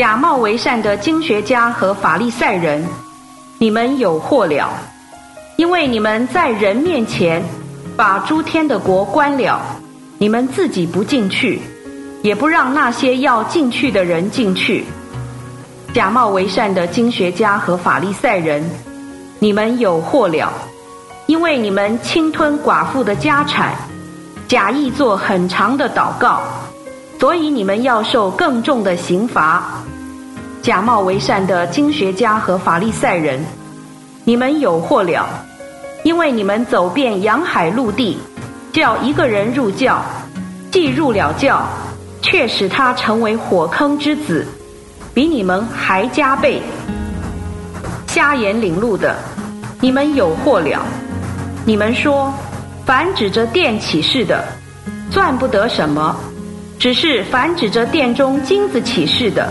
假冒为善的经学家和法利赛人，你们有祸了！因为你们在人面前把诸天的国关了，你们自己不进去，也不让那些要进去的人进去。假冒为善的经学家和法利赛人，你们有祸了！因为你们侵吞寡妇的家产，假意做很长的祷告，所以你们要受更重的刑罚。假冒为善的经学家和法利赛人，你们有祸了！因为你们走遍洋海陆地，叫一个人入教，既入了教，却使他成为火坑之子，比你们还加倍。瞎眼领路的，你们有祸了！你们说，凡指着殿起誓的，赚不得什么；只是凡指着殿中金子起誓的，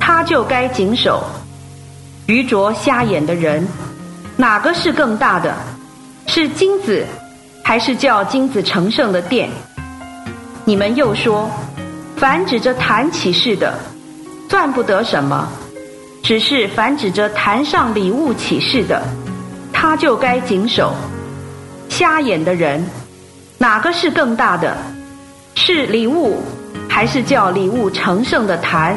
他就该谨守。愚拙瞎眼的人，哪个是更大的？是金子，还是叫金子成圣的殿？你们又说，凡指着坛起誓的，算不得什么；只是凡指着坛上礼物起誓的，他就该谨守。瞎眼的人，哪个是更大的？是礼物，还是叫礼物成圣的坛？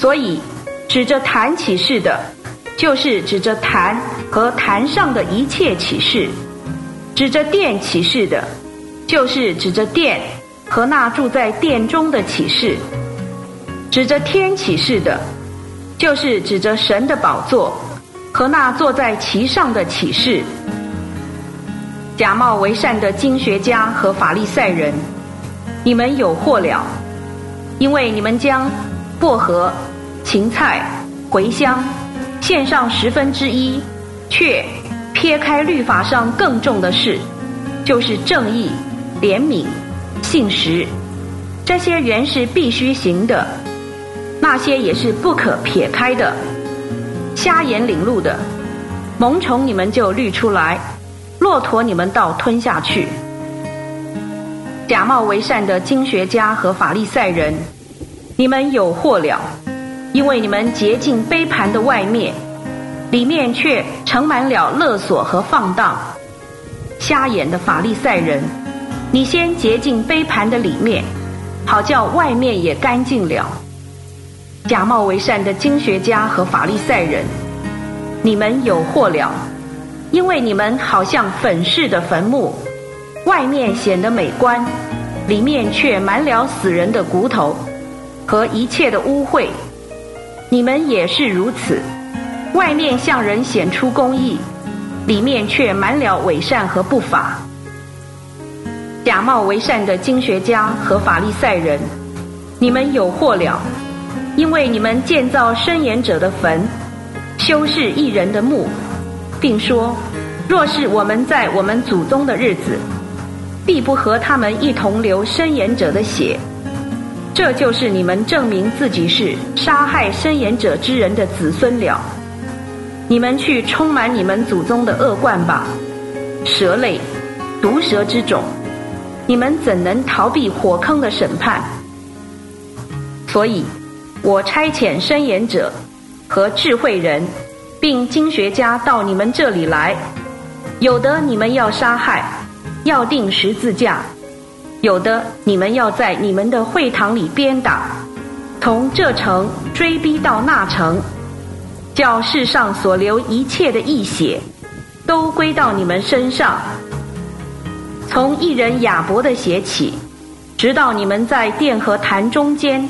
所以，指着坛起誓的，就是指着坛和坛上的一切启示；指着殿起誓的，就是指着殿和那住在殿中的启示；指着天启示的，就是指着神的宝座和那坐在其上的启示。假冒为善的经学家和法利赛人，你们有祸了，因为你们将薄荷。芹菜、茴香，献上十分之一，却撇开律法上更重的事，就是正义、怜悯、信实，这些原是必须行的，那些也是不可撇开的。瞎眼领路的，萌虫你们就滤出来，骆驼你们倒吞下去。假冒为善的经学家和法利赛人，你们有祸了。因为你们洁净杯盘的外面，里面却盛满了勒索和放荡。瞎眼的法利赛人，你先洁净杯盘的里面，好叫外面也干净了。假冒为善的经学家和法利赛人，你们有祸了，因为你们好像粉饰的坟墓，外面显得美观，里面却满了死人的骨头和一切的污秽。你们也是如此，外面向人显出公义，里面却满了伪善和不法。假冒为善的经学家和法利赛人，你们有祸了，因为你们建造申言者的坟，修饰一人的墓，并说：若是我们在我们祖宗的日子，必不和他们一同流申言者的血。这就是你们证明自己是杀害申言者之人的子孙了。你们去充满你们祖宗的恶贯吧，蛇类、毒蛇之种，你们怎能逃避火坑的审判？所以，我差遣申言者和智慧人，并经学家到你们这里来，有的你们要杀害，要定十字架。有的你们要在你们的会堂里鞭打，从这城追逼到那城，叫世上所流一切的义血，都归到你们身上。从一人亚伯的血起，直到你们在殿和坛中间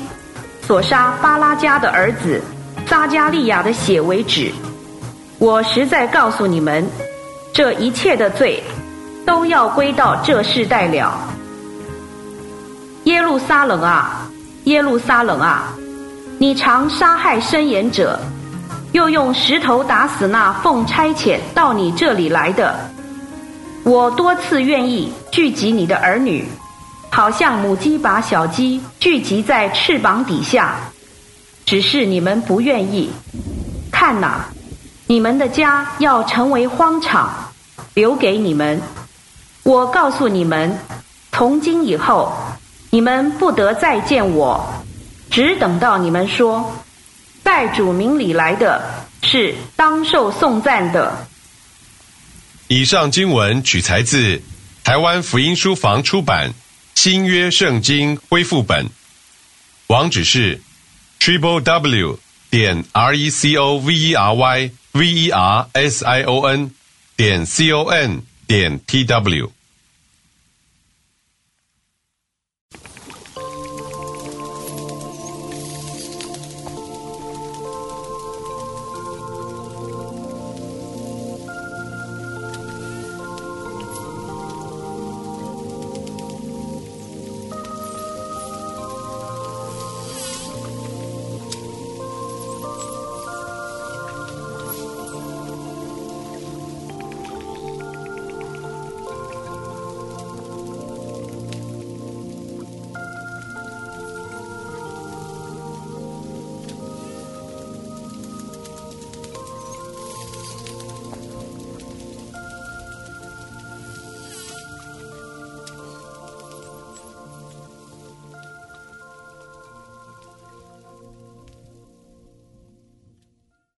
所杀巴拉加的儿子撒加利亚的血为止。我实在告诉你们，这一切的罪，都要归到这世代了。耶路撒冷啊，耶路撒冷啊！你常杀害申言者，又用石头打死那奉差遣到你这里来的。我多次愿意聚集你的儿女，好像母鸡把小鸡聚集在翅膀底下，只是你们不愿意。看哪，你们的家要成为荒场，留给你们。我告诉你们，从今以后。你们不得再见我，只等到你们说，在主名里来的是当受颂赞的。以上经文取材自台湾福音书房出版《新约圣经恢复本》，网址是 triple w 点 r e c o v e r y v e r s i o n 点 c o n 点 t w。